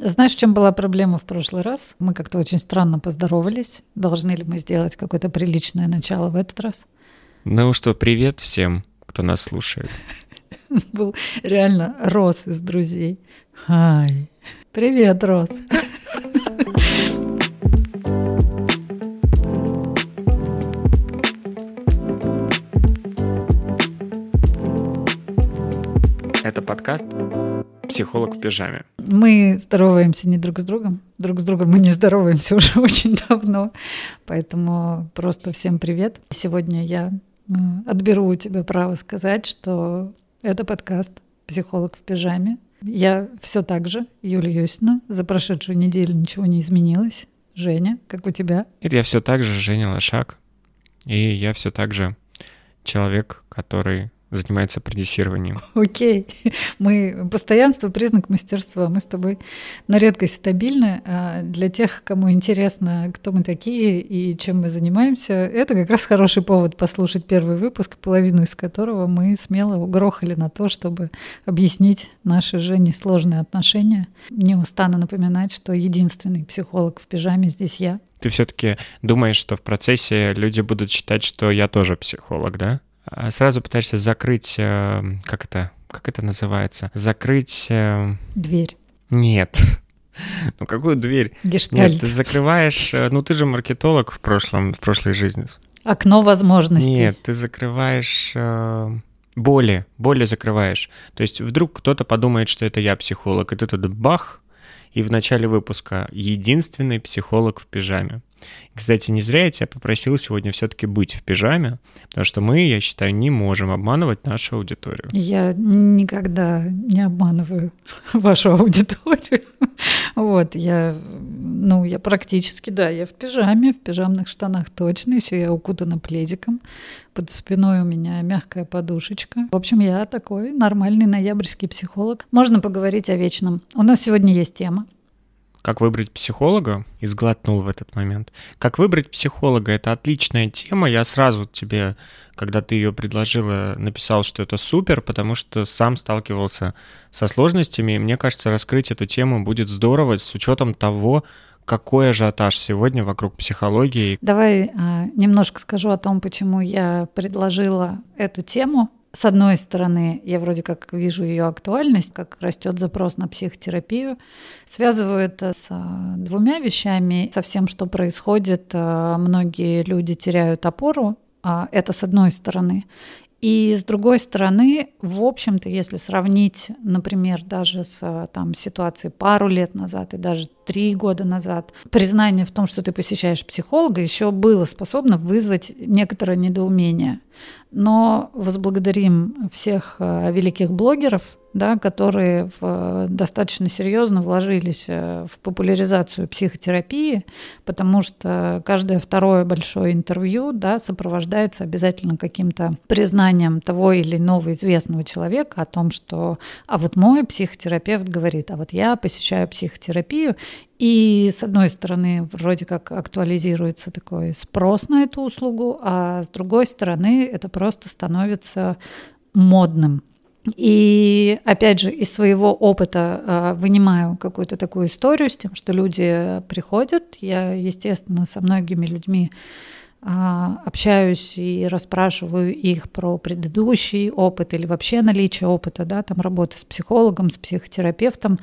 Знаешь, в чем была проблема в прошлый раз? Мы как-то очень странно поздоровались. Должны ли мы сделать какое-то приличное начало в этот раз? Ну что, привет всем, кто нас слушает. Был реально Рос из друзей. Хай. Привет, Рос. Это подкаст «Психолог в пижаме». Мы здороваемся не друг с другом. Друг с другом мы не здороваемся уже очень давно. Поэтому просто всем привет. Сегодня я э, отберу у тебя право сказать, что это подкаст «Психолог в пижаме». Я все так же, Юлия Юсина. За прошедшую неделю ничего не изменилось. Женя, как у тебя? Это я все так же Женя Лошак. И я все так же человек, который занимается продюсированием. Окей. Мы постоянство признак мастерства. Мы с тобой на редкость стабильны. А для тех, кому интересно, кто мы такие и чем мы занимаемся, это как раз хороший повод послушать первый выпуск, половину из которого мы смело угрохали на то, чтобы объяснить наши же несложные отношения. Не устану напоминать, что единственный психолог в пижаме здесь я. Ты все-таки думаешь, что в процессе люди будут считать, что я тоже психолог, да? А, сразу пытаешься закрыть, э, как это, как это называется? Закрыть... Э, дверь. Нет. Ну какую дверь? Гештальт. Нет, ты закрываешь... Э, ну ты же маркетолог в прошлом, в прошлой жизни. Окно возможностей. Нет, ты закрываешь боли, боли закрываешь. То есть вдруг кто-то подумает, что это я психолог, и ты туда бах, и в начале выпуска единственный психолог в пижаме. Кстати, не зря я тебя попросил сегодня все-таки быть в пижаме, потому что мы, я считаю, не можем обманывать нашу аудиторию. Я никогда не обманываю вашу аудиторию. Вот, я, ну, я практически, да, я в пижаме, в пижамных штанах точно, еще я укутана пледиком, под спиной у меня мягкая подушечка. В общем, я такой нормальный ноябрьский психолог. Можно поговорить о вечном. У нас сегодня есть тема. Как выбрать психолога? И сглотнул в этот момент. Как выбрать психолога? Это отличная тема. Я сразу тебе, когда ты ее предложила, написал, что это супер, потому что сам сталкивался со сложностями. И мне кажется, раскрыть эту тему будет здорово с учетом того, какой ажиотаж сегодня вокруг психологии. Давай а, немножко скажу о том, почему я предложила эту тему с одной стороны, я вроде как вижу ее актуальность, как растет запрос на психотерапию, связываю это с а, двумя вещами, со всем, что происходит. А, многие люди теряют опору, а, это с одной стороны. И с другой стороны, в общем-то, если сравнить, например, даже с там, ситуацией пару лет назад и даже три года назад, признание в том, что ты посещаешь психолога, еще было способно вызвать некоторое недоумение. Но возблагодарим всех э, великих блогеров, да, которые в, достаточно серьезно вложились э, в популяризацию психотерапии, потому что каждое второе большое интервью да, сопровождается обязательно каким-то признанием того или иного известного человека о том, что а вот мой психотерапевт говорит, а вот я посещаю психотерапию, и с одной стороны, вроде как актуализируется такой спрос на эту услугу, а с другой стороны, это просто становится модным. И опять же, из своего опыта э, вынимаю какую-то такую историю с тем, что люди приходят. Я, естественно, со многими людьми э, общаюсь и расспрашиваю их про предыдущий опыт или вообще наличие опыта, да, там работы с психологом, с психотерапевтом.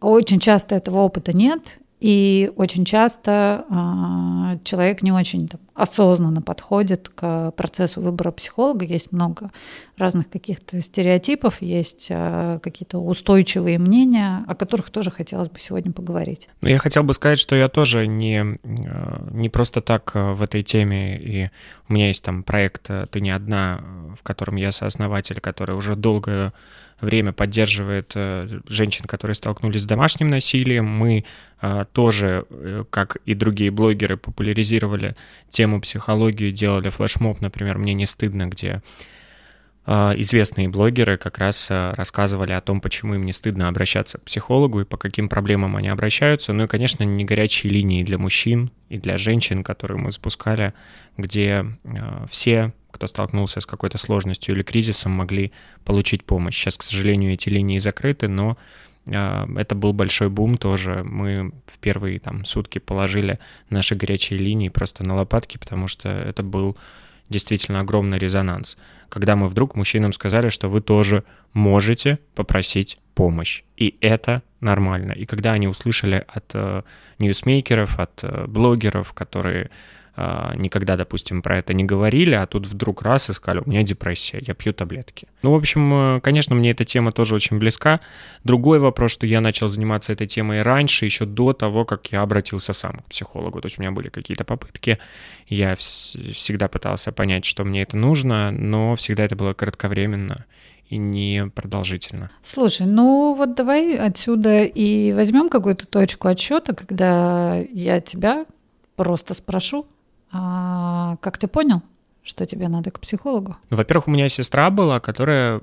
Очень часто этого опыта нет, и очень часто э, человек не очень там, осознанно подходит к процессу выбора психолога. Есть много разных каких-то стереотипов, есть э, какие-то устойчивые мнения, о которых тоже хотелось бы сегодня поговорить. Ну, я хотел бы сказать, что я тоже не, не просто так в этой теме, и у меня есть там проект «Ты не одна», в котором я сооснователь, который уже долго время поддерживает э, женщин, которые столкнулись с домашним насилием. Мы э, тоже, э, как и другие блогеры, популяризировали тему психологии, делали флешмоб, например, «Мне не стыдно», где известные блогеры как раз рассказывали о том, почему им не стыдно обращаться к психологу и по каким проблемам они обращаются. Ну и, конечно, не горячие линии для мужчин и для женщин, которые мы запускали, где все кто столкнулся с какой-то сложностью или кризисом, могли получить помощь. Сейчас, к сожалению, эти линии закрыты, но а, это был большой бум тоже. Мы в первые там сутки положили наши горячие линии просто на лопатки, потому что это был действительно огромный резонанс. Когда мы вдруг мужчинам сказали, что вы тоже можете попросить помощь. И это нормально. И когда они услышали от э, ньюсмейкеров, от э, блогеров, которые никогда, допустим, про это не говорили, а тут вдруг раз и сказали, у меня депрессия, я пью таблетки. Ну, в общем, э, конечно, мне эта тема тоже очень близка. Другой вопрос, что я начал заниматься этой темой раньше, еще до того, как я обратился сам к психологу. То есть у меня были какие-то попытки, я всегда пытался понять, что мне это нужно, но всегда это было кратковременно и не продолжительно. Слушай, ну вот давай отсюда и возьмем какую-то точку отсчета, когда я тебя просто спрошу, а как ты понял, что тебе надо к психологу? Ну, во-первых, у меня сестра была, которая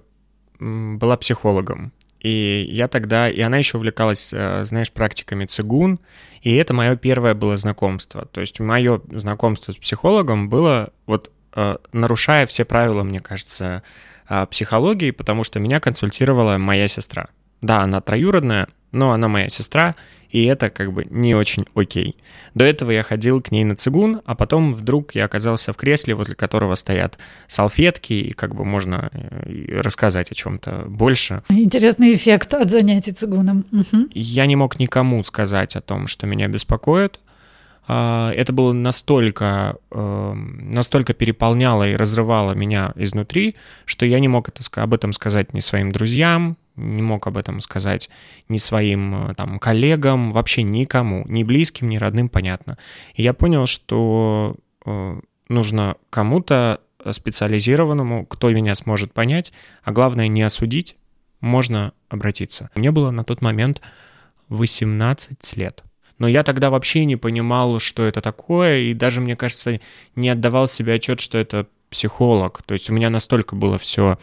была психологом. И я тогда, и она еще увлекалась, э, знаешь, практиками цигун, и это мое первое было знакомство. То есть мое знакомство с психологом было вот э, нарушая все правила, мне кажется, э, психологии, потому что меня консультировала моя сестра. Да, она троюродная, но она моя сестра, и это как бы не очень окей. До этого я ходил к ней на цигун, а потом вдруг я оказался в кресле, возле которого стоят салфетки, и как бы можно э, рассказать о чем-то больше. Интересный эффект от занятий цигуном. Угу. Я не мог никому сказать о том, что меня беспокоит. А, это было настолько, эм, настолько переполняло и разрывало меня изнутри, что я не мог это, об этом сказать ни своим друзьям, не мог об этом сказать ни своим э, там, коллегам, вообще никому, ни близким, ни родным, понятно. И я понял, что э, нужно кому-то специализированному, кто меня сможет понять, а главное не осудить, можно обратиться. Мне было на тот момент 18 лет. Но я тогда вообще не понимал, что это такое, и даже, мне кажется, не отдавал себе отчет, что это психолог. То есть у меня настолько было все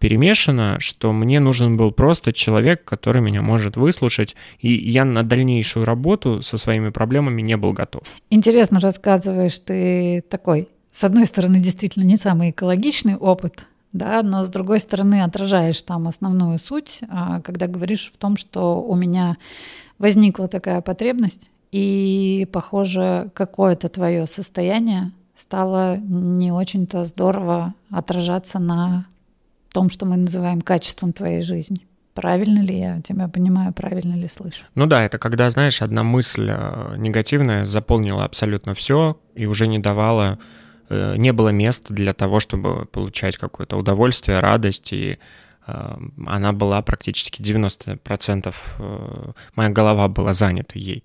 перемешано, что мне нужен был просто человек, который меня может выслушать, и я на дальнейшую работу со своими проблемами не был готов. Интересно рассказываешь ты такой, с одной стороны, действительно не самый экологичный опыт, да, но с другой стороны отражаешь там основную суть, а, когда говоришь в том, что у меня возникла такая потребность, и, похоже, какое-то твое состояние стало не очень-то здорово отражаться на том, что мы называем качеством твоей жизни. Правильно ли я тебя понимаю, правильно ли слышу? Ну да, это когда, знаешь, одна мысль э, негативная заполнила абсолютно все и уже не давала, э, не было места для того, чтобы получать какое-то удовольствие, радость и э, она была практически 90%, моя голова была занята ей.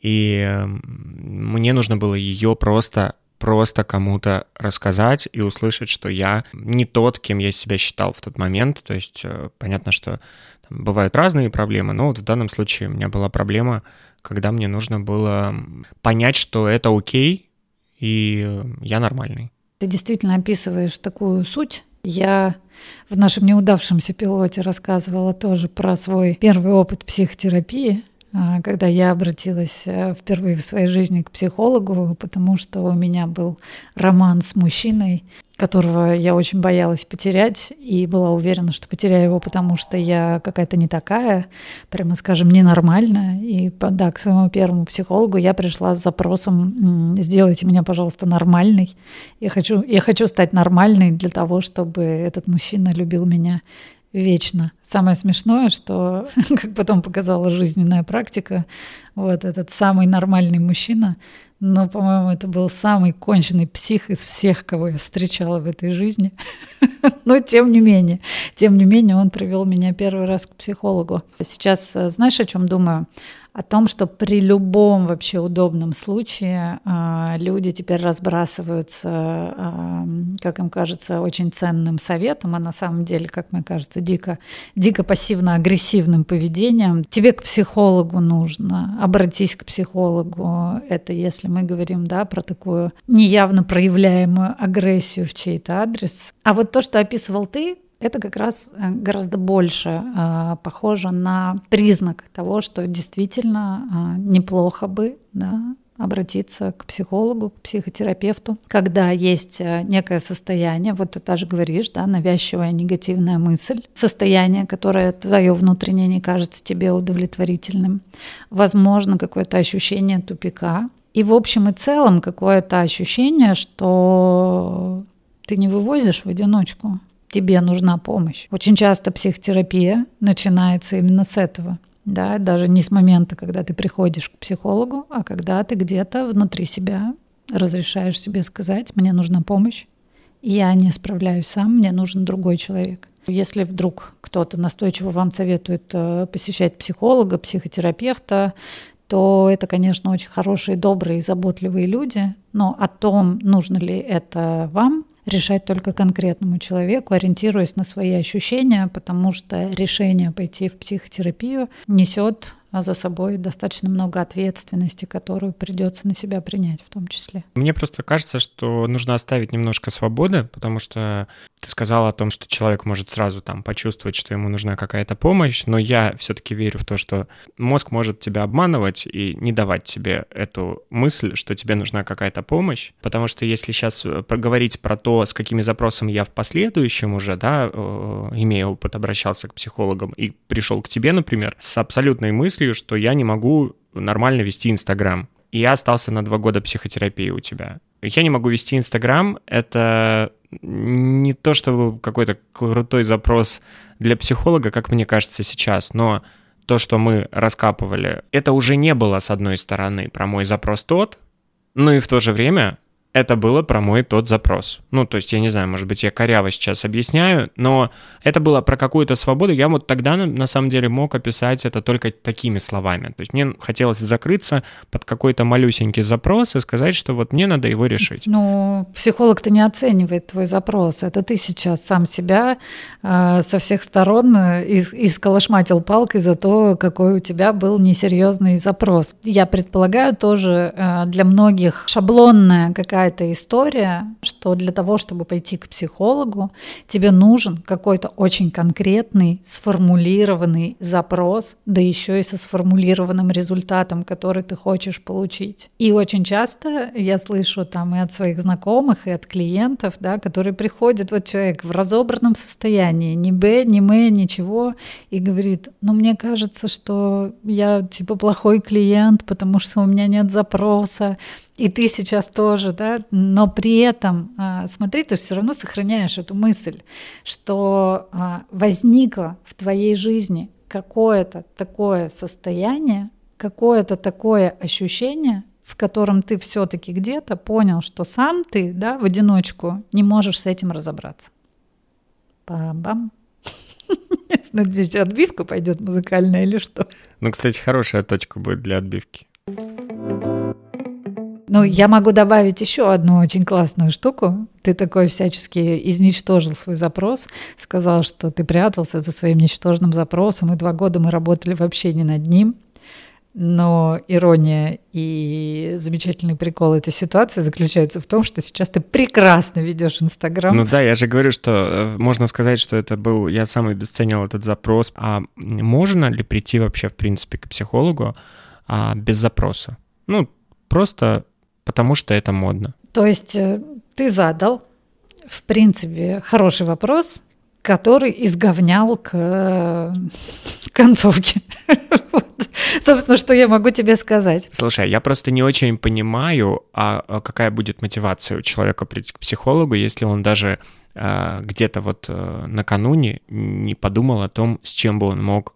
И мне нужно было ее просто просто кому-то рассказать и услышать, что я не тот, кем я себя считал в тот момент. То есть э, понятно, что бывают разные проблемы, но вот в данном случае у меня была проблема, когда мне нужно было понять, что это окей, и я нормальный. Ты действительно описываешь такую суть. Я в нашем неудавшемся пилоте рассказывала тоже про свой первый опыт психотерапии. А, когда я обратилась э, впервые в своей жизни к психологу, потому что у меня был роман с мужчиной, которого я очень боялась потерять и была уверена, что потеряю его, потому что я какая-то не такая, прямо скажем, ненормальная. И да, к своему первому психологу я пришла с запросом «сделайте меня, пожалуйста, нормальной». Я хочу, я хочу стать нормальной для того, чтобы этот мужчина любил меня вечно. Самое смешное, что, как потом показала жизненная практика, вот этот самый нормальный мужчина, но, по-моему, это был самый конченый псих из всех, кого я встречала в этой жизни. Но тем не менее, тем не менее, он привел меня первый раз к психологу. Сейчас э, знаешь, о чем думаю? о том, что при любом вообще удобном случае э, люди теперь разбрасываются, э, как им кажется, очень ценным советом, а на самом деле, как мне кажется, дико, дико пассивно-агрессивным поведением. Тебе к психологу нужно, обратись к психологу. Это если мы говорим да, про такую неявно проявляемую агрессию в чей-то адрес. А вот то, что описывал ты, это как раз э, гораздо больше э, похоже на признак того, что действительно э, неплохо бы да, обратиться к психологу, к психотерапевту, когда есть э, некое состояние, вот ты даже говоришь, да, навязчивая негативная мысль, состояние, которое твое внутреннее не кажется тебе удовлетворительным, возможно, какое-то ощущение тупика, и в общем и целом какое-то ощущение, что ты не вывозишь в одиночку, тебе нужна помощь. Очень часто психотерапия начинается именно с этого да, даже не с момента, когда ты приходишь к психологу, а когда ты где-то внутри себя разрешаешь себе сказать, мне нужна помощь, я не справляюсь сам, мне нужен другой человек. Если вдруг кто-то настойчиво вам советует э, посещать психолога, психотерапевта, то это, конечно, очень хорошие, добрые, заботливые люди, но о том, нужно ли это вам, решать только конкретному человеку, ориентируясь на свои ощущения, потому что решение пойти в психотерапию несет за собой достаточно много ответственности, которую придется на себя принять в том числе. Мне просто кажется, что нужно оставить немножко свободы, потому что ты сказала о том, что человек может сразу там почувствовать, что ему нужна какая-то помощь, но я все-таки верю в то, что мозг может тебя обманывать и не давать тебе эту мысль, что тебе нужна какая-то помощь, потому что если сейчас э, поговорить про то, с какими запросами я в последующем уже, да, э, имея опыт, обращался к психологам и пришел к тебе, например, с абсолютной мыслью, что я не могу нормально вести Инстаграм, и я остался на два года психотерапии у тебя. Я не могу вести Инстаграм, это не то чтобы какой-то крутой запрос для психолога, как мне кажется сейчас, но то, что мы раскапывали, это уже не было, с одной стороны, про мой запрос тот, но и в то же время это было про мой тот запрос. Ну, то есть, я не знаю, может быть, я коряво сейчас объясняю, но это было про какую-то свободу. Я вот тогда, на самом деле, мог описать это только такими словами. То есть, мне хотелось закрыться под какой-то малюсенький запрос и сказать, что вот мне надо его решить. Ну, психолог-то не оценивает твой запрос. Это ты сейчас сам себя э, со всех сторон из, исколошматил палкой за то, какой у тебя был несерьезный запрос. Я предполагаю тоже э, для многих шаблонная какая какая-то история, что для того, чтобы пойти к психологу, тебе нужен какой-то очень конкретный, сформулированный запрос, да еще и со сформулированным результатом, который ты хочешь получить. И очень часто я слышу там и от своих знакомых, и от клиентов, да, которые приходят, вот человек в разобранном состоянии, ни Б, ни М, ничего, и говорит, ну мне кажется, что я типа плохой клиент, потому что у меня нет запроса, и ты сейчас тоже, да, но при этом, а, смотри, ты все равно сохраняешь эту мысль, что а, возникло в твоей жизни какое-то такое состояние, какое-то такое ощущение, в котором ты все-таки где-то понял, что сам ты, да, в одиночку не можешь с этим разобраться. Бам-бам. Надеюсь, отбивка пойдет музыкальная или что? Ну, кстати, хорошая точка будет для отбивки. Ну, я могу добавить еще одну очень классную штуку. Ты такой всячески изничтожил свой запрос, сказал, что ты прятался за своим ничтожным запросом, и два года мы работали вообще не над ним. Но ирония и замечательный прикол этой ситуации заключается в том, что сейчас ты прекрасно ведешь Инстаграм. Ну да, я же говорю, что э, можно сказать, что это был, я сам обесценил этот запрос. А можно ли прийти вообще, в принципе, к психологу а, без запроса? Ну, просто потому что это модно. То есть э, ты задал, в принципе, хороший вопрос, который изговнял к э, концовке. Собственно, что я могу тебе сказать? Слушай, я просто не очень понимаю, а, а какая будет мотивация у человека прийти к психологу, если он даже а, где-то вот накануне не подумал о том, с чем бы он мог Э,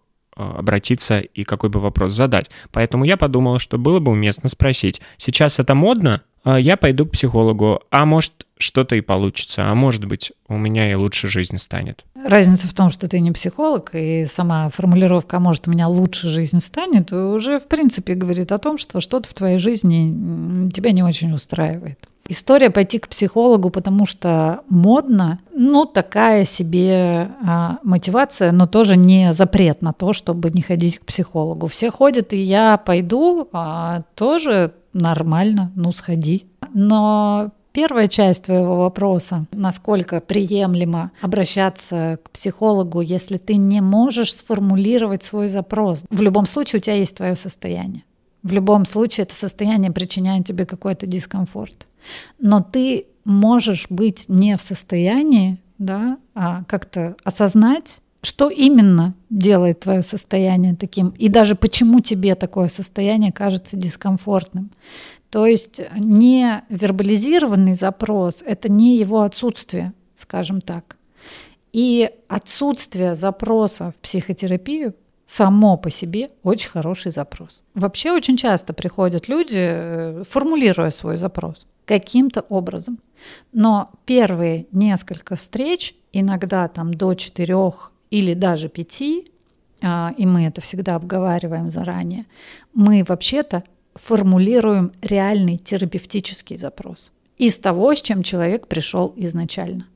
обратиться и какой бы вопрос задать. Поэтому я подумал, что было бы уместно спросить, сейчас это модно, а я пойду к психологу, а может что-то и получится, а может быть у меня и лучше жизнь станет. Разница в том, что ты не психолог, и сама формулировка «а может у меня лучше жизнь станет» уже в принципе говорит о том, что что-то в твоей жизни тебя не очень устраивает. История пойти к психологу, потому что модно, ну, такая себе а, мотивация, но тоже не запрет на то, чтобы не ходить к психологу. Все ходят, и я пойду, а, тоже нормально, ну, сходи. Но Первая часть твоего вопроса, насколько приемлемо обращаться к психологу, если ты не можешь сформулировать свой запрос. В любом случае у тебя есть твое состояние. В любом случае это состояние причиняет тебе какой-то дискомфорт. Но ты можешь быть не в состоянии да, а как-то осознать, что именно делает твое состояние таким, и даже почему тебе такое состояние кажется дискомфортным. То есть не вербализированный запрос — это не его отсутствие, скажем так. И отсутствие запроса в психотерапию само по себе очень хороший запрос. Вообще очень часто приходят люди, э, формулируя свой запрос каким-то образом. Но первые несколько встреч, иногда там до четырех или даже пяти, а, и мы это всегда обговариваем заранее, мы вообще-то формулируем реальный терапевтический запрос из того, с чем человек пришел изначально.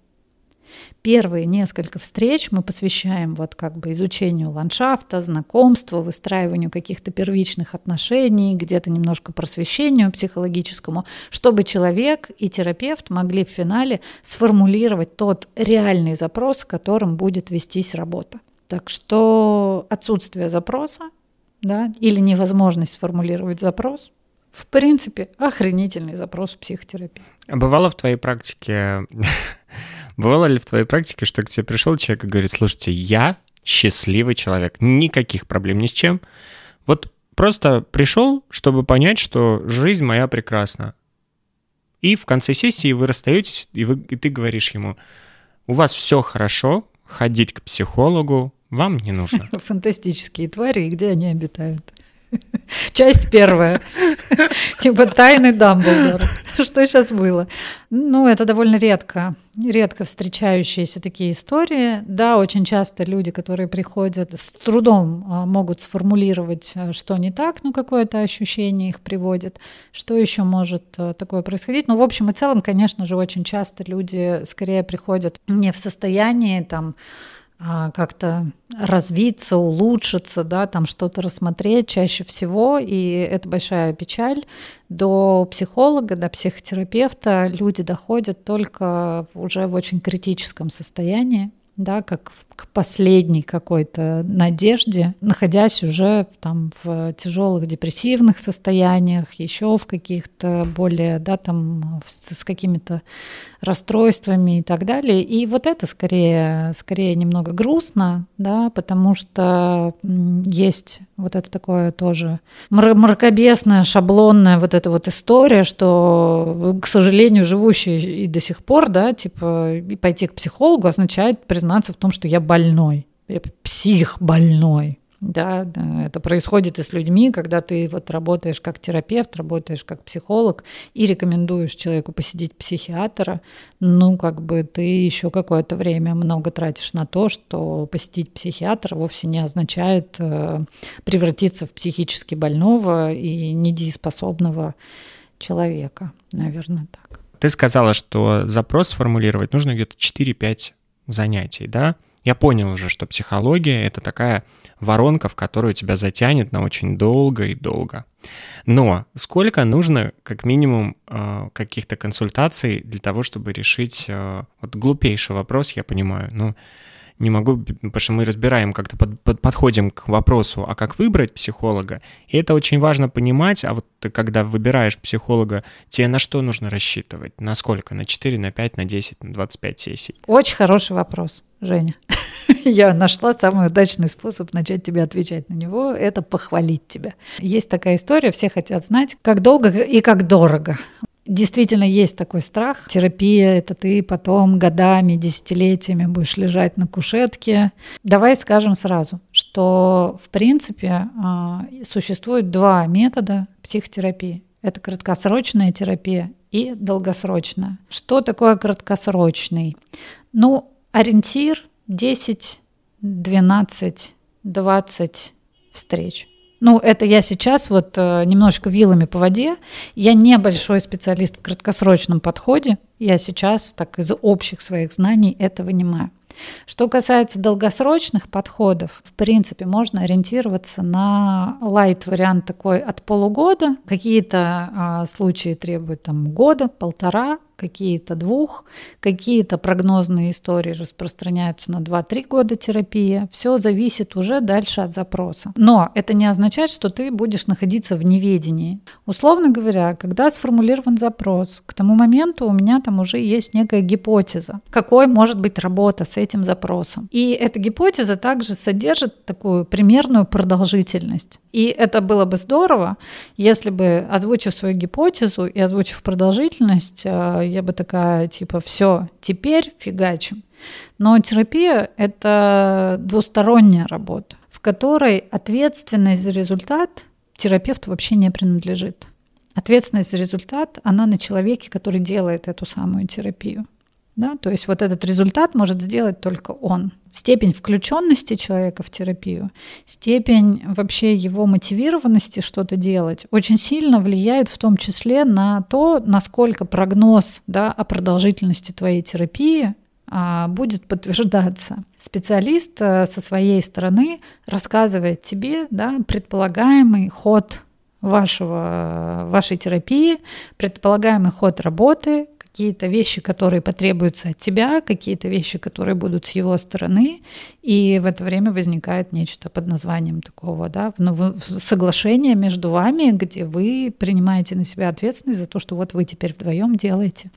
Первые несколько встреч мы посвящаем вот как бы изучению ландшафта, знакомству, выстраиванию каких-то первичных отношений, где-то немножко просвещению психологическому, чтобы человек и терапевт могли в финале сформулировать тот реальный запрос, с которым будет вестись работа. Так что отсутствие запроса да, или невозможность сформулировать запрос, в принципе, охренительный запрос в психотерапии. А бывало в твоей практике, бывало ли в твоей практике, что к тебе пришел человек и говорит, слушайте, я счастливый человек, никаких проблем ни с чем, вот просто пришел, чтобы понять, что жизнь моя прекрасна. И в конце сессии вы расстаетесь, и, вы, и ты говоришь ему, у вас все хорошо, ходить к психологу, вам не нужно. Фантастические твари, и где они обитают? Часть первая. Типа тайны Дамблдора. Что сейчас было? Ну, это довольно редко, редко встречающиеся такие истории. Да, очень часто люди, которые приходят, с трудом а, могут сформулировать, а, что не так, ну, какое-то ощущение их приводит. Что еще может а, такое происходить? Ну, в общем и целом, конечно же, очень часто люди скорее приходят не в состоянии там как-то развиться, улучшиться, да, там что-то рассмотреть чаще всего, и это большая печаль. До психолога, до психотерапевта люди доходят только уже в очень критическом состоянии, да, как к последней какой-то надежде, находясь уже там в тяжелых депрессивных состояниях, еще в каких-то более, да, там с, с какими-то расстройствами и так далее. И вот это скорее, скорее немного грустно, да, потому что есть вот это такое тоже мракобесная, шаблонная вот эта вот история, что, к сожалению, живущие и до сих пор, да, типа, пойти к психологу означает признаться в том, что я больной, я псих больной, да, да, это происходит и с людьми, когда ты вот работаешь как терапевт, работаешь как психолог и рекомендуешь человеку посетить психиатра, ну, как бы ты еще какое-то время много тратишь на то, что посетить психиатра вовсе не означает э, превратиться в психически больного и недееспособного человека, наверное, так. Ты сказала, что запрос сформулировать нужно где-то 4-5 занятий, да? Я понял уже, что психология — это такая воронка, в которую тебя затянет на очень долго и долго. Но сколько нужно, как минимум, э, каких-то консультаций для того, чтобы решить э, вот глупейший вопрос, я понимаю, ну, не могу, потому что мы разбираем, как-то под, под, подходим к вопросу, а как выбрать психолога. И это очень важно понимать, а вот ты, когда выбираешь психолога, тебе на что нужно рассчитывать? На сколько? На 4, на 5, на 10, на 25 сессий? Очень хороший вопрос, Женя. Я нашла самый удачный способ начать тебе отвечать на него — это похвалить тебя. Есть такая история, все хотят знать, как долго и как дорого. Действительно есть такой страх. Терапия — это ты потом годами, десятилетиями будешь лежать на кушетке. Давай скажем сразу, что в принципе а, существует два метода психотерапии. Это краткосрочная терапия и долгосрочная. Что такое краткосрочный? Ну, ориентир 10, 12, 20 встреч. Ну, это я сейчас вот э, немножечко вилами по воде. Я небольшой специалист в краткосрочном подходе. Я сейчас так из общих своих знаний это вынимаю. Что касается долгосрочных подходов, в принципе, можно ориентироваться на лайт-вариант такой от полугода. Какие-то а, случаи требуют там года, полтора, какие-то двух, какие-то прогнозные истории распространяются на 2-3 года терапии. Все зависит уже дальше от запроса. Но это не означает, что ты будешь находиться в неведении. Условно говоря, когда сформулирован запрос, к тому моменту у меня там уже есть некая гипотеза, какой может быть работа с этим запросом. И эта гипотеза также содержит такую примерную продолжительность. И это было бы здорово, если бы, озвучив свою гипотезу и озвучив продолжительность, э, я бы такая, типа, все, теперь фигачим. Но терапия — это двусторонняя работа, в которой ответственность за результат терапевту вообще не принадлежит. Ответственность за результат, она на человеке, который делает эту самую терапию. Да? То есть вот этот результат может сделать только он. Степень включенности человека в терапию, степень вообще его мотивированности что-то делать очень сильно влияет в том числе на то, насколько прогноз да, о продолжительности твоей терапии а, будет подтверждаться. Специалист а, со своей стороны рассказывает тебе да, предполагаемый ход вашего, вашей терапии, предполагаемый ход работы, какие-то вещи, которые потребуются от тебя, какие-то вещи, которые будут с его стороны, и в это время возникает нечто под названием такого, да, ну, соглашение между вами, где вы принимаете на себя ответственность за то, что вот вы теперь вдвоем делаете,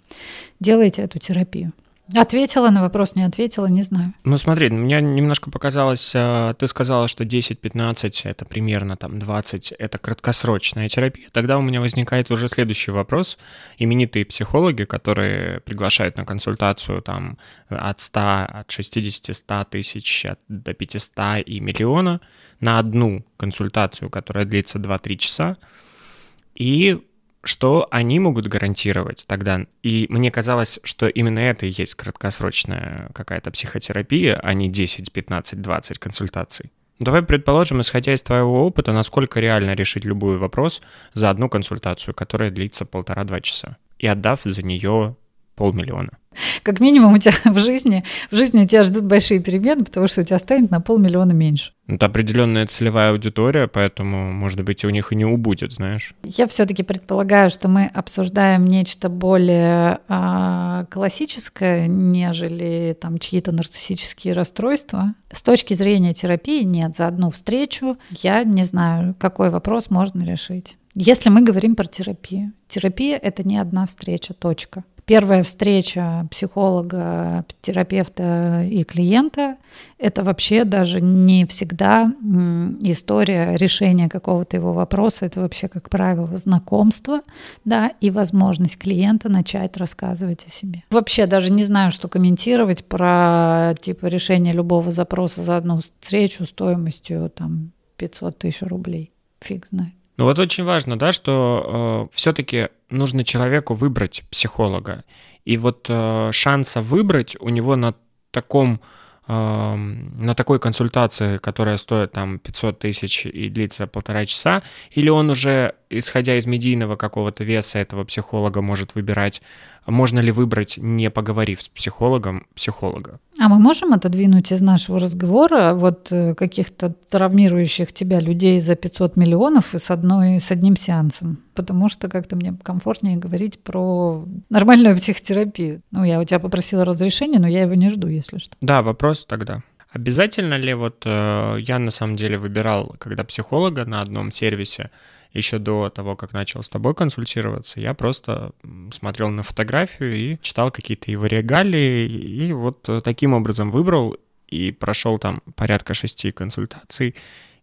делаете эту терапию. Ответила на вопрос, не ответила, не знаю. Ну смотри, мне немножко показалось, а, ты сказала, что 10-15 это примерно там 20 это краткосрочная терапия. Тогда у меня возникает уже следующий вопрос. Именитые психологи, которые приглашают на консультацию там от 100, от 60, 100 тысяч до 500 и миллиона на одну консультацию, которая длится 2-3 часа. И что они могут гарантировать тогда? И мне казалось, что именно это и есть краткосрочная какая-то психотерапия, а не 10, 15, 20 консультаций. Давай предположим, исходя из твоего опыта, насколько реально решить любой вопрос за одну консультацию, которая длится полтора-два часа, и отдав за нее полмиллиона. Как минимум у тебя в жизни, в жизни у тебя ждут большие перемены, потому что у тебя станет на полмиллиона меньше. Это определенная целевая аудитория, поэтому, может быть, у них и не убудет, знаешь. Я все-таки предполагаю, что мы обсуждаем нечто более а, классическое, нежели там чьи-то нарциссические расстройства. С точки зрения терапии нет, за одну встречу я не знаю, какой вопрос можно решить. Если мы говорим про терапию, терапия — это не одна встреча, точка первая встреча психолога, терапевта и клиента — это вообще даже не всегда история решения какого-то его вопроса. Это вообще, как правило, знакомство, да, и возможность клиента начать рассказывать о себе. Вообще даже не знаю, что комментировать про типа решение любого запроса за одну встречу стоимостью там 500 тысяч рублей. Фиг знает. Ну вот очень важно, да, что э, все-таки нужно человеку выбрать психолога. И вот э, шанса выбрать у него на таком э, на такой консультации, которая стоит там 500 тысяч и длится полтора часа, или он уже, исходя из медийного какого-то веса этого психолога, может выбирать можно ли выбрать, не поговорив с психологом, психолога? А мы можем отодвинуть из нашего разговора вот э, каких-то травмирующих тебя людей за 500 миллионов и с, одной, с одним сеансом? Потому что как-то мне комфортнее говорить про нормальную психотерапию. Ну, я у тебя попросила разрешения, но я его не жду, если что. Да, вопрос тогда. Обязательно ли вот э, я на самом деле выбирал, когда психолога на одном сервисе, еще до того, как начал с тобой консультироваться, я просто смотрел на фотографию и читал какие-то его регалии, и вот э, таким образом выбрал и прошел там порядка шести консультаций,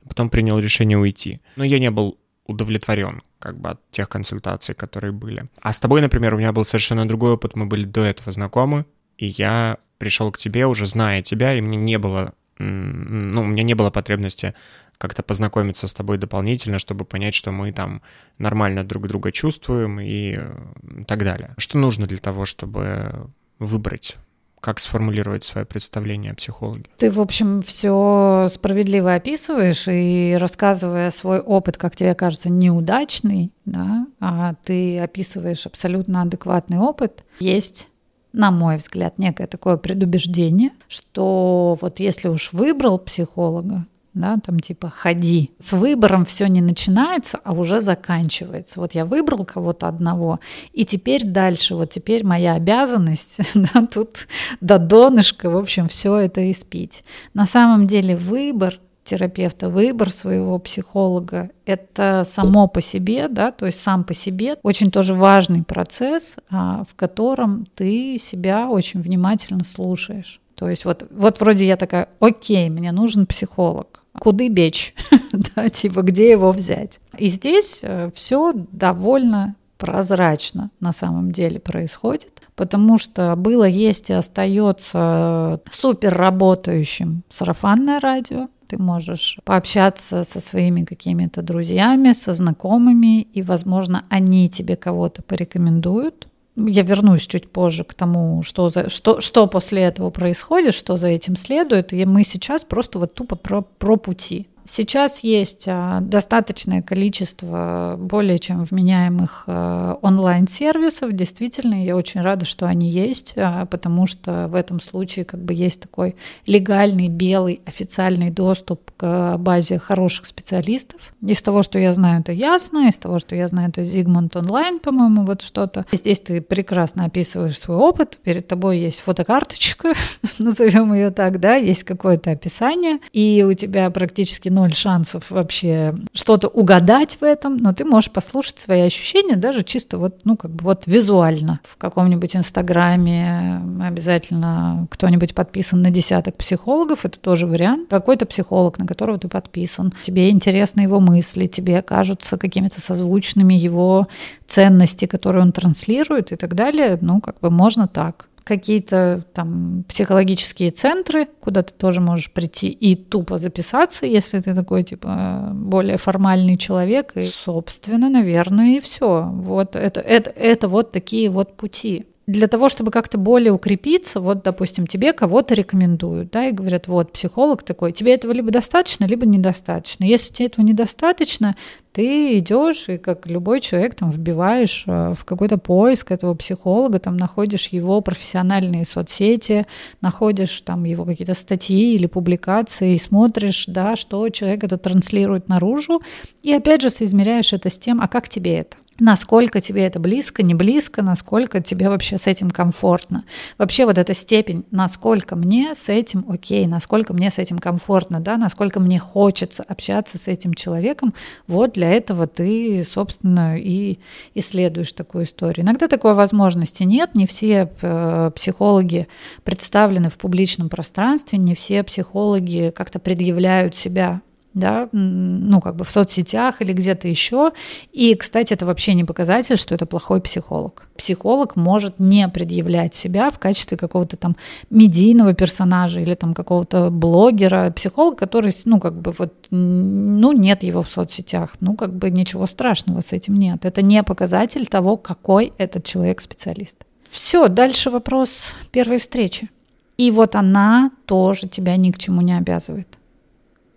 потом принял решение уйти. Но я не был удовлетворен как бы от тех консультаций, которые были. А с тобой, например, у меня был совершенно другой опыт, мы были до этого знакомы, и я пришел к тебе, уже зная тебя, и мне не было, ну, у меня не было потребности как-то познакомиться с тобой дополнительно, чтобы понять, что мы там нормально друг друга чувствуем и э, так далее. Что нужно для того, чтобы выбрать как сформулировать свое представление о психологе. Ты, в общем, все справедливо описываешь и рассказывая свой опыт, как тебе кажется, неудачный, да, а ты описываешь абсолютно адекватный опыт. Есть на мой взгляд, некое такое предубеждение, что вот если уж выбрал психолога, да, там типа ходи. С выбором все не начинается, а уже заканчивается. Вот я выбрал кого-то одного, и теперь дальше, вот теперь моя обязанность, да, тут до донышка, в общем, все это испить. На самом деле выбор терапевта, выбор своего психолога, это само по себе, да, то есть сам по себе очень тоже важный процесс, а, в котором ты себя очень внимательно слушаешь. То есть вот, вот вроде я такая, окей, мне нужен психолог. Куды бечь? да, типа, где его взять? И здесь э, все довольно прозрачно на самом деле происходит, потому что было, есть и остается супер работающим сарафанное радио, ты можешь пообщаться со своими какими-то друзьями, со знакомыми, и, возможно, они тебе кого-то порекомендуют. Я вернусь чуть позже к тому, что, за, что, что после этого происходит, что за этим следует. И мы сейчас просто вот тупо про, про пути. Сейчас есть а, достаточное количество более чем вменяемых а, онлайн-сервисов. Действительно, я очень рада, что они есть, а, потому что в этом случае как бы есть такой легальный, белый, официальный доступ к базе хороших специалистов. Из того, что я знаю, это ясно, из того, что я знаю, это Зигмунд онлайн, по-моему, вот что-то. Здесь ты прекрасно описываешь свой опыт, перед тобой есть фотокарточка, назовем ее так, да, есть какое-то описание, и у тебя практически ноль шансов вообще что-то угадать в этом, но ты можешь послушать свои ощущения даже чисто вот, ну, как бы вот визуально. В каком-нибудь инстаграме обязательно кто-нибудь подписан на десяток психологов, это тоже вариант. Какой-то психолог, которого ты подписан, тебе интересны его мысли, тебе кажутся какими-то созвучными его ценности, которые он транслирует и так далее, ну, как бы можно так какие-то там психологические центры, куда ты тоже можешь прийти и тупо записаться, если ты такой, типа, более формальный человек. И, собственно, наверное, и все. Вот это, это, это вот такие вот пути для того, чтобы как-то более укрепиться, вот, допустим, тебе кого-то рекомендуют, да, и говорят, вот, психолог такой, тебе этого либо достаточно, либо недостаточно. Если тебе этого недостаточно, ты идешь и, как любой человек, там, вбиваешь э, в какой-то поиск этого психолога, там, находишь его профессиональные соцсети, находишь там его какие-то статьи или публикации, и смотришь, да, что человек это транслирует наружу, и опять же соизмеряешь это с тем, а как тебе это? Насколько тебе это близко, не близко, насколько тебе вообще с этим комфортно. Вообще вот эта степень, насколько мне с этим окей, насколько мне с этим комфортно, да, насколько мне хочется общаться с этим человеком, вот для этого ты, собственно, и исследуешь такую историю. Иногда такой возможности нет, не все э, психологи представлены в публичном пространстве, не все психологи как-то предъявляют себя да, ну, как бы в соцсетях или где-то еще. И, кстати, это вообще не показатель, что это плохой психолог. Психолог может не предъявлять себя в качестве какого-то там медийного персонажа или там какого-то блогера. Психолог, который, ну, как бы вот, ну, нет его в соцсетях, ну, как бы ничего страшного с этим нет. Это не показатель того, какой этот человек специалист. Все, дальше вопрос первой встречи. И вот она тоже тебя ни к чему не обязывает.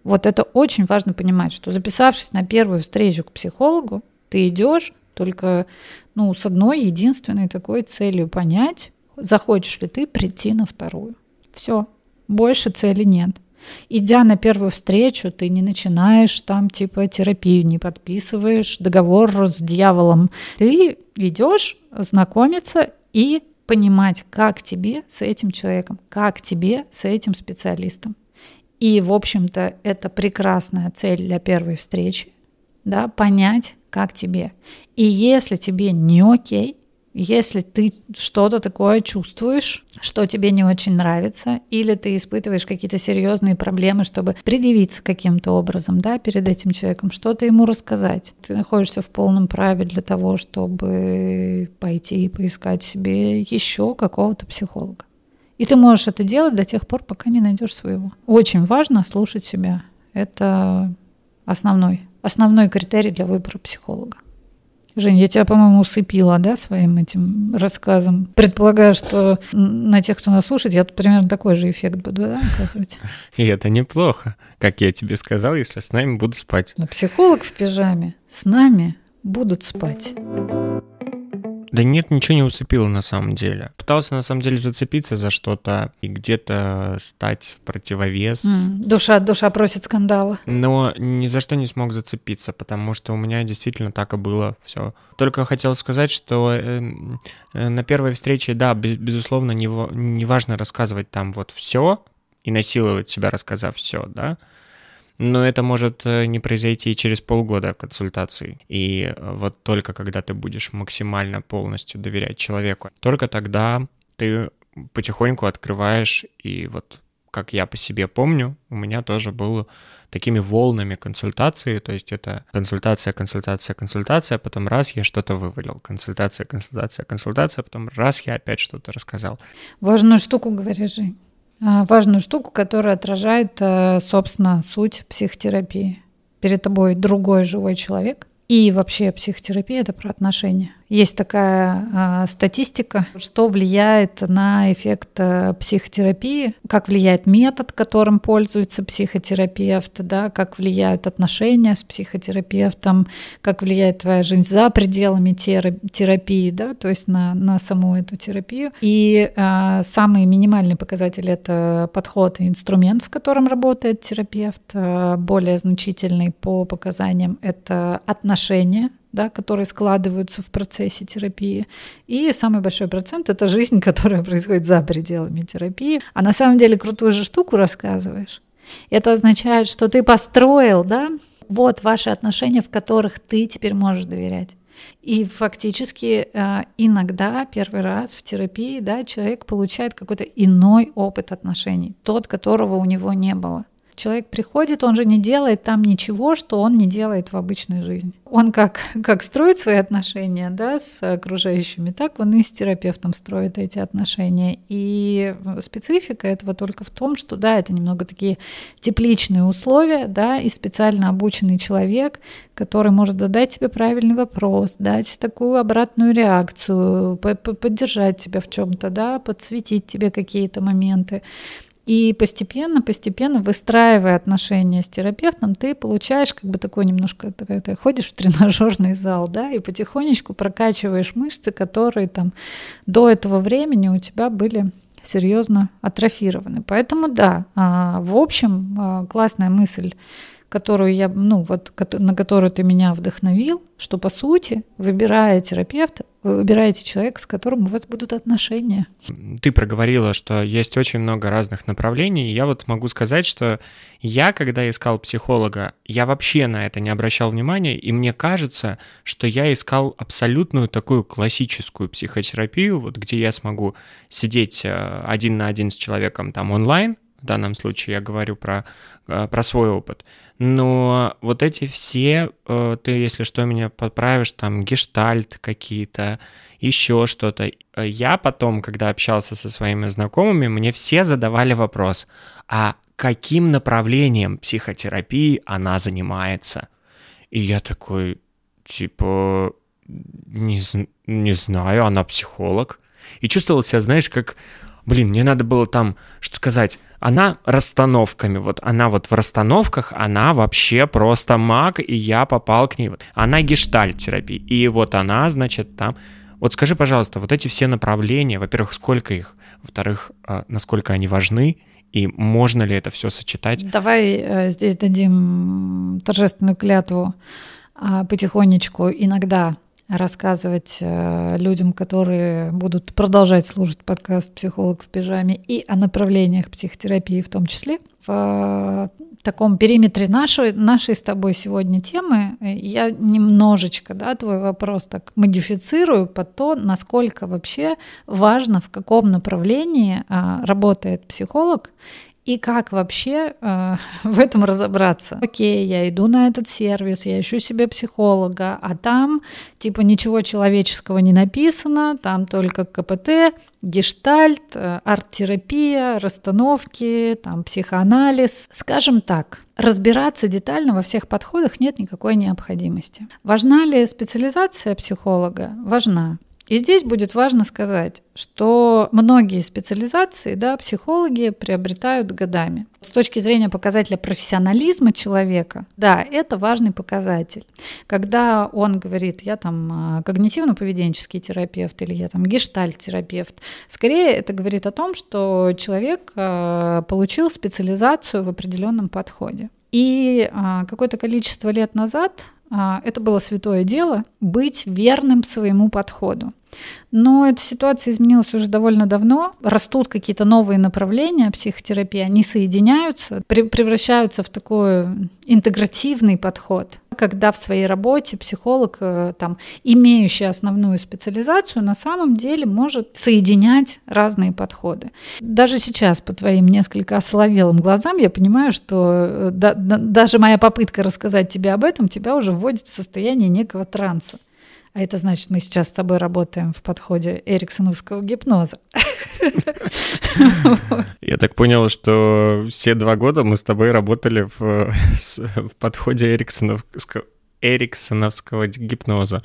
Вот это очень важно понимать, что записавшись на первую встречу к психологу, ты идешь только ну, с одной единственной такой целью понять, захочешь ли ты прийти на вторую. Все, больше цели нет. Идя на первую встречу, ты не начинаешь там типа терапию, не подписываешь договор с дьяволом. Ты идешь знакомиться и понимать, как тебе с этим человеком, как тебе с этим специалистом. И, в общем-то, это прекрасная цель для первой встречи, да, понять, как тебе. И если тебе не окей, если ты что-то такое чувствуешь, что тебе не очень нравится, или ты испытываешь какие-то серьезные проблемы, чтобы предъявиться каким-то образом да, перед этим человеком, что-то ему рассказать. Ты находишься в полном праве для того, чтобы пойти и поискать себе еще какого-то психолога. И ты можешь это делать до тех пор, пока не найдешь своего. Очень важно слушать себя. Это основной, основной критерий для выбора психолога. Жень, я тебя, по-моему, усыпила, да, своим этим рассказом. Предполагаю, что на тех, кто нас слушает, я тут примерно такой же эффект буду, да, оказывать. И это неплохо, как я тебе сказал, если с нами будут спать. Но психолог в пижаме с нами будут спать. Да нет, ничего не усыпило на самом деле. Пытался на самом деле зацепиться за что-то и где-то стать в противовес. Mm, душа, душа просит скандала. Но ни за что не смог зацепиться, потому что у меня действительно так и было все. Только хотел сказать, что э, э, на первой встрече, да, безусловно, не, не важно рассказывать там вот все и насиловать себя, рассказав все, да, но это может э, не произойти через полгода консультаций. И э, вот только когда ты будешь максимально полностью доверять человеку, только тогда ты потихоньку открываешь, и вот как я по себе помню, у меня тоже было такими волнами консультации, то есть это консультация, консультация, консультация, потом раз я что-то вывалил, консультация, консультация, консультация, потом раз я опять что-то рассказал. Важную штуку говоришь, Жень. А, важную штуку, которая отражает, э, собственно, суть психотерапии. Перед тобой другой живой человек, и вообще психотерапия это про отношения. Есть такая э, статистика, что влияет на эффект э, психотерапии, как влияет метод, которым пользуется психотерапевт, да, как влияют отношения с психотерапевтом, как влияет твоя жизнь за пределами терапии, да, то есть на, на саму эту терапию. И э, самый минимальный показатель — это подход и инструмент, в котором работает терапевт. Э, более значительный по показаниям — это отношения, да, которые складываются в процессе терапии. И самый большой процент — это жизнь, которая происходит за пределами терапии. А на самом деле крутую же штуку рассказываешь. Это означает, что ты построил, да, вот ваши отношения, в которых ты теперь можешь доверять. И фактически э, иногда первый раз в терапии да, человек получает какой-то иной опыт отношений, тот, которого у него не было. Человек приходит, он же не делает там ничего, что он не делает в обычной жизни. Он как, как строит свои отношения да, с окружающими, так он и с терапевтом строит эти отношения. И специфика этого только в том, что да, это немного такие тепличные условия, да, и специально обученный человек, который может задать тебе правильный вопрос, дать такую обратную реакцию, поддержать тебя в чем-то, да, подсветить тебе какие-то моменты. И постепенно, постепенно, выстраивая отношения с терапевтом, ты получаешь как бы такой немножко, такой, ты ходишь в тренажерный зал, да, и потихонечку прокачиваешь мышцы, которые там до этого времени у тебя были серьезно атрофированы. Поэтому да, а, в общем, а, классная мысль которую я, ну, вот, на которую ты меня вдохновил, что по сути, выбирая терапевта, вы выбираете человека, с которым у вас будут отношения. Ты проговорила, что есть очень много разных направлений, я вот могу сказать, что я, когда искал психолога, я вообще на это не обращал внимания, и мне кажется, что я искал абсолютную такую классическую психотерапию, вот где я смогу сидеть э, один на один с человеком там онлайн, в данном случае я говорю про, э, про свой опыт. Но вот эти все, э, ты, если что, меня подправишь, там, гештальт какие-то, еще что-то. Я потом, когда общался со своими знакомыми, мне все задавали вопрос, а каким направлением психотерапии она занимается? И я такой, типа, не, не знаю, она психолог. И чувствовал себя, знаешь, как блин, мне надо было там что сказать, она расстановками, вот она вот в расстановках, она вообще просто маг, и я попал к ней. Вот. Она гештальт-терапия, и вот она, значит, там... Вот скажи, пожалуйста, вот эти все направления, во-первых, сколько их, во-вторых, а, насколько они важны, и можно ли это все сочетать? Давай э, здесь дадим торжественную клятву а, потихонечку иногда рассказывать э, людям, которые будут продолжать слушать подкаст «Психолог в пижаме» и о направлениях психотерапии в том числе. В э, таком периметре нашей, нашей с тобой сегодня темы э, я немножечко да, твой вопрос так модифицирую под то, насколько вообще важно, в каком направлении работает психолог и как вообще э, в этом разобраться. Окей, я иду на этот сервис, я ищу себе психолога, а там типа ничего человеческого не написано, там только КПТ, гештальт, э, арт-терапия, расстановки, там психоанализ. Скажем так, разбираться детально во всех подходах нет никакой необходимости. Важна ли специализация психолога? Важна. И здесь будет важно сказать, что многие специализации да, психологи приобретают годами. С точки зрения показателя профессионализма человека, да, это важный показатель. Когда он говорит, я там а, когнитивно-поведенческий терапевт или я там гештальт-терапевт, скорее это говорит о том, что человек а, получил специализацию в определенном подходе. И а, какое-то количество лет назад это было святое дело быть верным своему подходу. Но эта ситуация изменилась уже довольно давно. Растут какие-то новые направления психотерапии, они соединяются, превращаются в такой интегративный подход, когда в своей работе психолог, э, там, имеющий основную специализацию, на самом деле может соединять разные подходы. Даже сейчас по твоим несколько осоловелым глазам я понимаю, что э, да, да, даже моя попытка рассказать тебе об этом тебя уже вводит в состояние некого транса. А это значит, мы сейчас с тобой работаем в подходе эриксоновского гипноза. Я так понял, что все два года мы с тобой работали в, в подходе эриксоновского, эриксоновского гипноза.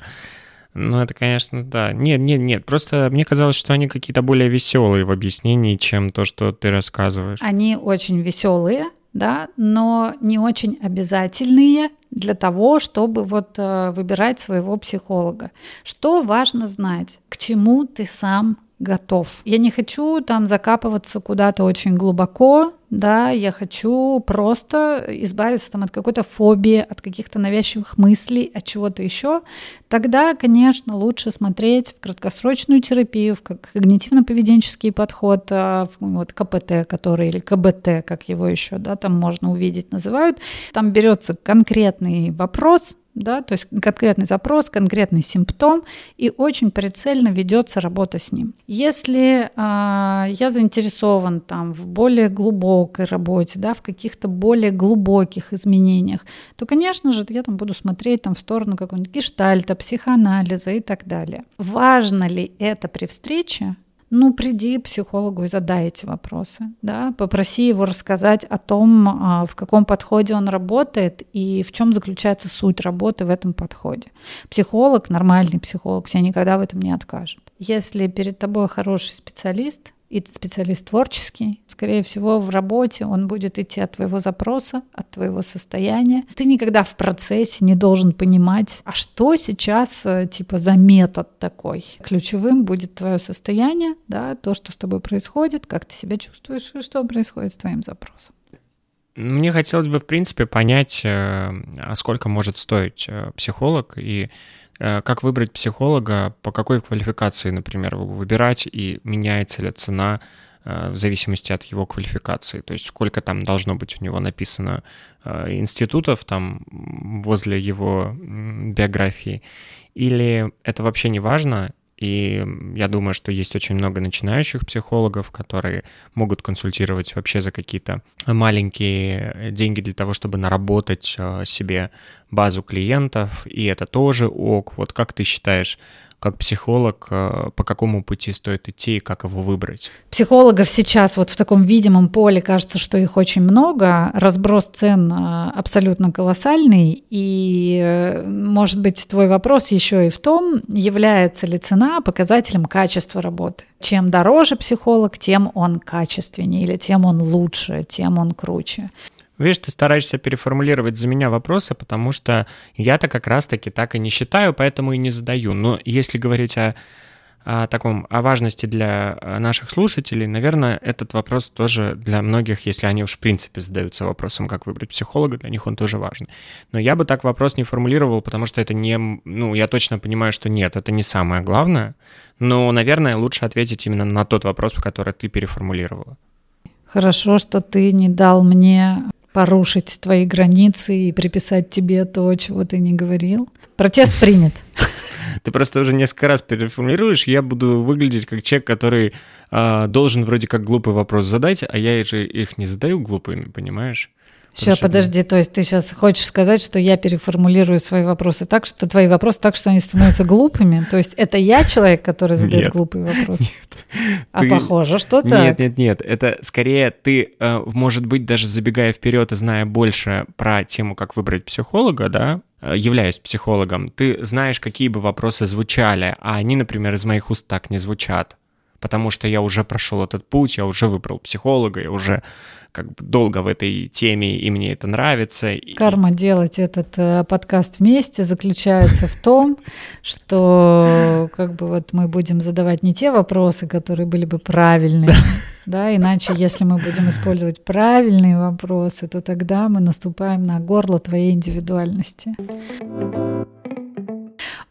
Ну, это, конечно, да. Нет, нет, нет. Просто мне казалось, что они какие-то более веселые в объяснении, чем то, что ты рассказываешь. Они очень веселые, да, но не очень обязательные для того, чтобы вот э, выбирать своего психолога. Что важно знать? К чему ты сам готов. Я не хочу там закапываться куда-то очень глубоко, да, я хочу просто избавиться там от какой-то фобии, от каких-то навязчивых мыслей, от чего-то еще. Тогда, конечно, лучше смотреть в краткосрочную терапию, в когнитивно-поведенческий подход, а, вот, КПТ, который или КБТ, как его еще, да, там можно увидеть, называют. Там берется конкретный вопрос, да, то есть конкретный запрос, конкретный симптом, и очень прицельно ведется работа с ним. Если э, я заинтересован там в более глубокой работе, да, в каких-то более глубоких изменениях, то, конечно же, я там буду смотреть там в сторону какого-нибудь гештальта, психоанализа и так далее. Важно ли это при встрече? Ну, приди к психологу и задай эти вопросы, да, попроси его рассказать о том, а, в каком подходе он работает и в чем заключается суть работы в этом подходе. Психолог, нормальный психолог, тебя никогда в этом не откажет. Если перед тобой хороший специалист, и специалист творческий, скорее всего, в работе он будет идти от твоего запроса, от твоего состояния. Ты никогда в процессе не должен понимать, а что сейчас э, типа за метод такой. Ключевым будет твое состояние, да, то, что с тобой происходит, как ты себя чувствуешь и что происходит с твоим запросом. Мне хотелось бы, в принципе, понять, э, а сколько может стоить э, психолог и как выбрать психолога, по какой квалификации, например, выбирать, и меняется ли цена э, в зависимости от его квалификации. То есть сколько там должно быть у него написано э, институтов там возле его биографии. Или это вообще не важно, и я думаю, что есть очень много начинающих психологов, которые могут консультировать вообще за какие-то маленькие деньги для того, чтобы наработать себе базу клиентов, и это тоже ок. Вот как ты считаешь, как психолог, э, по какому пути стоит идти и как его выбрать? Психологов сейчас вот в таком видимом поле кажется, что их очень много, разброс цен э, абсолютно колоссальный, и э, может быть твой вопрос еще и в том, является ли цена показателем качества работы. Чем дороже психолог, тем он качественнее, или тем он лучше, тем он круче. Видишь, ты стараешься переформулировать за меня вопросы, потому что я-то как раз-таки так и не считаю, поэтому и не задаю. Но если говорить о, о таком, о важности для э, наших слушателей, наверное, этот вопрос тоже для многих, если они уж в принципе задаются вопросом, как выбрать психолога, для них он тоже важный. Но я бы так вопрос не формулировал, потому что это не, ну, я точно понимаю, что нет, это не самое главное. Но, наверное, лучше ответить именно на тот вопрос, который ты переформулировала. Хорошо, что ты не дал мне порушить твои границы и приписать тебе то, чего ты не говорил. Протест принят. Ты просто уже несколько раз переформулируешь, я буду выглядеть как человек, который э, должен вроде как глупый вопрос задать, а я же их не задаю глупыми, понимаешь? Сейчас, подожди, то есть ты сейчас хочешь сказать, что я переформулирую свои вопросы так, что твои вопросы так, что они становятся глупыми? То есть это я человек, который задает нет, глупые вопросы? Нет. А ты... похоже, что так? Нет, нет, нет, это скорее ты, э, может быть, даже забегая вперед и зная больше про тему, как выбрать психолога, да, э, являясь психологом, ты знаешь, какие бы вопросы звучали, а они, например, из моих уст так не звучат потому что я уже прошел этот путь, я уже выбрал психолога, я уже как бы долго в этой теме, и мне это нравится. Карма делать этот э, подкаст вместе заключается в том, что как бы вот мы будем задавать не те вопросы, которые были бы правильные, да, иначе если мы будем использовать правильные вопросы, то тогда мы наступаем на горло твоей индивидуальности.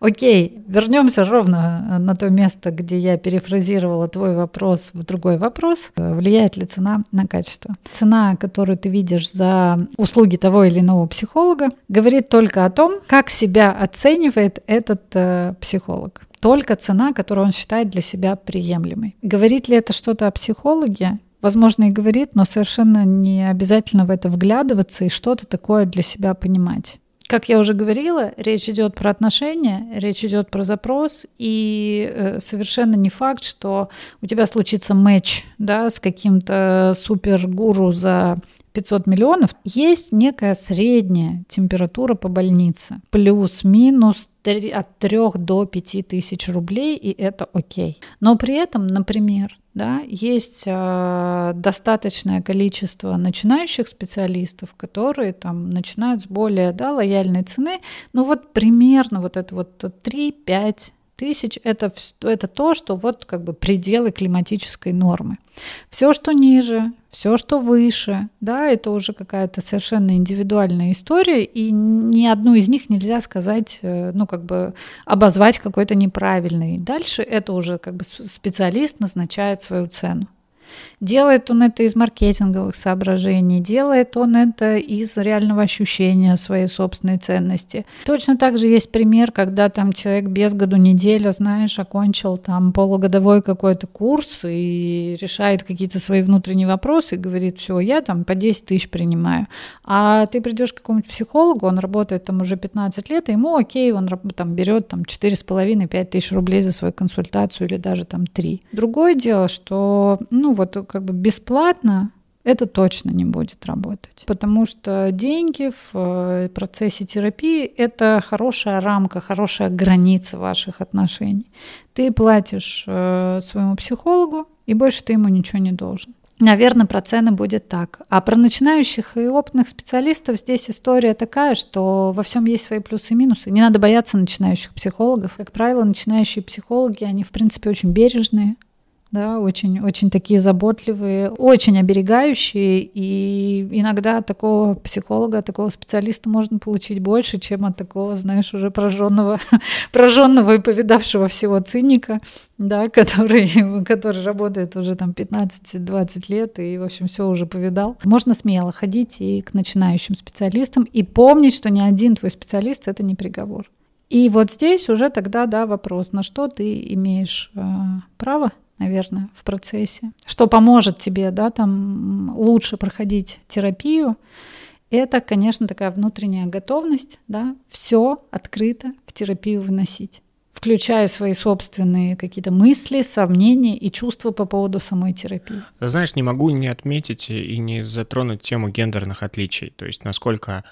Окей, вернемся ровно э, на то место, где я перефразировала твой вопрос в другой вопрос. Влияет ли цена на качество? Цена, которую ты видишь за услуги того или иного психолога, говорит только о том, как себя оценивает этот э, психолог. Только цена, которую он считает для себя приемлемой. Говорит ли это что-то о психологе? Возможно, и говорит, но совершенно не обязательно в это вглядываться и что-то такое для себя понимать. Как я уже говорила, речь идет про отношения, речь идет про запрос, и э, совершенно не факт, что у тебя случится матч да, с каким-то супер-гуру за 500 миллионов. Есть некая средняя температура по больнице, плюс-минус от 3 до 5 тысяч рублей, и это окей. Но при этом, например, да, есть э, достаточное количество начинающих специалистов, которые там начинают с более да, лояльной цены. Ну вот примерно вот это вот 3-5 тысяч это, это то, что вот как бы пределы климатической нормы. Все, что ниже, все, что выше, да, это уже какая-то совершенно индивидуальная история, и ни одну из них нельзя сказать, э, ну, как бы обозвать какой-то неправильный. Дальше это уже как бы специалист назначает свою цену. Делает он это из маркетинговых соображений, делает он это из реального ощущения своей собственной ценности. Точно так же есть пример, когда там человек без году неделя, знаешь, окончил там полугодовой какой-то курс и решает какие-то свои внутренние вопросы и говорит, все, я там по 10 тысяч принимаю. А ты придешь к какому-нибудь психологу, он работает там уже 15 лет, и ему окей, он там берет там 4,5-5 тысяч рублей за свою консультацию или даже там 3. Другое дело, что, ну вот как бы бесплатно это точно не будет работать. Потому что деньги в э, процессе терапии — это хорошая рамка, хорошая граница ваших отношений. Ты платишь э, своему психологу, и больше ты ему ничего не должен. Наверное, про цены будет так. А про начинающих и опытных специалистов здесь история такая, что во всем есть свои плюсы и минусы. Не надо бояться начинающих психологов. Как правило, начинающие психологи, они, в принципе, очень бережные, да, очень, очень такие заботливые, очень оберегающие, и иногда такого психолога, такого специалиста можно получить больше, чем от такого, знаешь, уже прожженного, прожженного и повидавшего всего циника, да, который, который работает уже там 15-20 лет и, в общем, все уже повидал. Можно смело ходить и к начинающим специалистам и помнить, что ни один твой специалист — это не приговор. И вот здесь уже тогда, да, вопрос, на что ты имеешь э, право наверное, в процессе. Что поможет тебе, да, там лучше проходить терапию, это, конечно, такая внутренняя готовность, да, все открыто в терапию выносить включая свои собственные какие-то мысли, сомнения и чувства по поводу самой терапии. Знаешь, не могу не отметить и не затронуть тему гендерных отличий, то есть насколько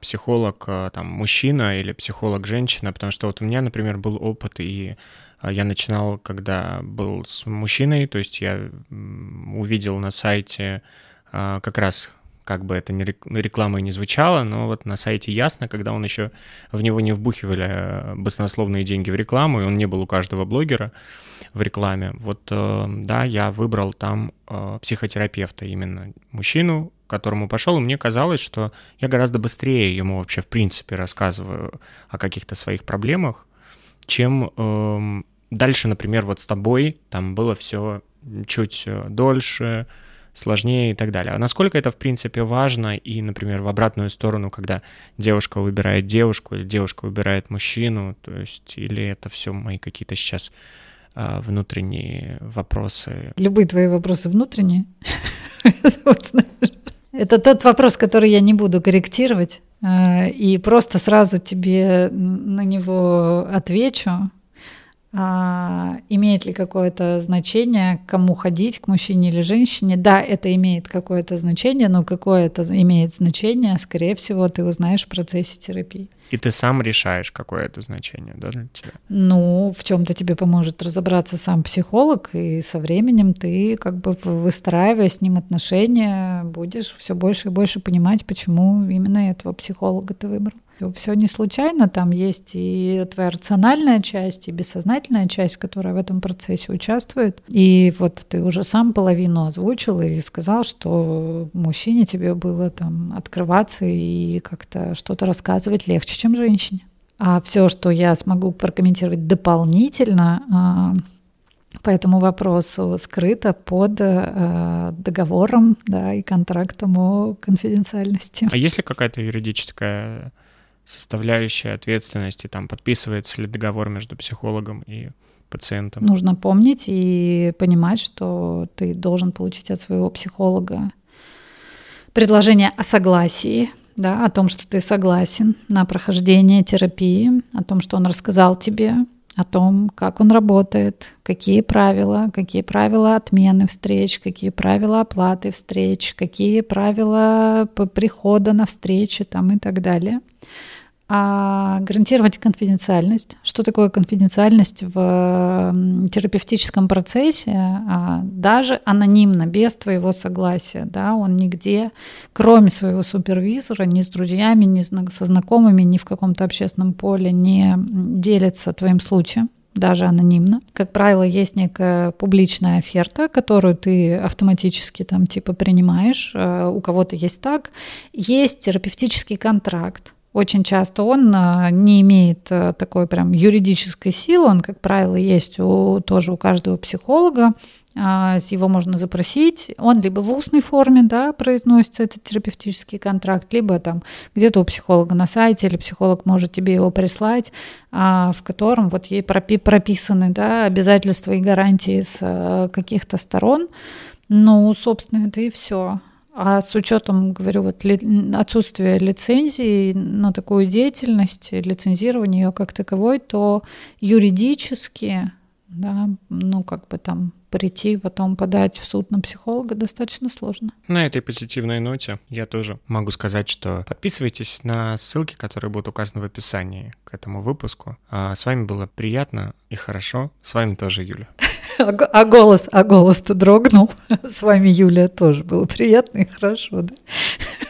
психолог а, там мужчина или психолог женщина, потому что вот у меня, например, был опыт и а я начинал, когда был с мужчиной, то есть я увидел на сайте а, как раз как бы это не рекламой не звучало, но вот на сайте ясно, когда он еще в него не вбухивали а, баснословные деньги в рекламу, и он не был у каждого блогера в рекламе. Вот, э, да, я выбрал там психотерапевта, именно мужчину, которому пошел, и мне казалось, что я гораздо быстрее ему вообще в принципе рассказываю о каких-то своих проблемах, чем эм, Дальше, например, вот с тобой там было все чуть э, дольше, сложнее и так далее. А насколько это, в принципе, важно и, например, в обратную сторону, когда девушка выбирает девушку или девушка выбирает мужчину, то есть, или это все мои какие-то сейчас а, внутренние вопросы? Любые твои вопросы внутренние. Это тот вопрос, который я не буду корректировать, э, и просто сразу тебе на него отвечу. А, имеет ли какое-то значение, кому ходить, к мужчине или женщине? Да, это имеет какое-то значение, но какое это имеет значение, скорее всего, ты узнаешь в процессе терапии. И ты сам решаешь, какое это значение, да, для тебя? Ну, в чем-то тебе поможет разобраться сам психолог, и со временем ты, как бы выстраивая с ним отношения, будешь все больше и больше понимать, почему именно этого психолога ты выбрал. Все не случайно, там есть и твоя рациональная часть, и бессознательная часть, которая в этом процессе участвует. И вот ты уже сам половину озвучил и сказал, что мужчине тебе было там открываться и как-то что-то рассказывать легче, чем женщине. А все, что я смогу прокомментировать дополнительно, а, по этому вопросу скрыто под э, договором да, и контрактом о конфиденциальности. А есть ли какая-то юридическая составляющая ответственности, там подписывается ли договор между психологом и пациентом. Нужно помнить и понимать, что ты должен получить от своего психолога предложение о согласии, да, о том, что ты согласен на прохождение терапии, о том, что он рассказал тебе, о том, как он работает, какие правила, какие правила отмены встреч, какие правила оплаты встреч, какие правила прихода на встречи там и так далее а гарантировать конфиденциальность. Что такое конфиденциальность в терапевтическом процессе? А, даже анонимно, без твоего согласия. Да, он нигде, кроме своего супервизора, ни с друзьями, ни со знакомыми, ни в каком-то общественном поле не делится твоим случаем даже анонимно. Как правило, есть некая публичная оферта, которую ты автоматически там типа принимаешь. А, у кого-то есть так. Есть терапевтический контракт, очень часто он а, не имеет а, такой прям юридической силы, он, как правило, есть у, тоже у каждого психолога, а, его можно запросить, он либо в устной форме, да, произносится этот терапевтический контракт, либо там где-то у психолога на сайте, или психолог может тебе его прислать, в котором вот ей прописаны, да, обязательства и гарантии с каких-то сторон, ну, собственно, это и все. А с учетом, говорю, вот ли, отсутствия лицензии на такую деятельность, лицензирования ее как таковой, то юридически, да, ну как бы там прийти, потом подать в суд на психолога достаточно сложно. На этой позитивной ноте я тоже могу сказать, что подписывайтесь на ссылки, которые будут указаны в описании к этому выпуску. А с вами было приятно и хорошо. С вами тоже Юля. А, голос, а голос-то дрогнул. С вами Юлия тоже было приятно и хорошо, да?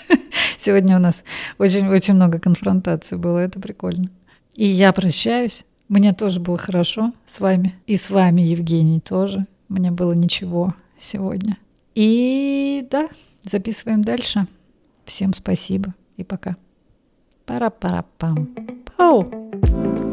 Сегодня у нас очень-очень много конфронтаций было, это прикольно. И я прощаюсь. Мне тоже было хорошо с вами. И с вами, Евгений, тоже. Мне было ничего сегодня. И да, записываем дальше. Всем спасибо и пока. Пара-пара-пам. Пау!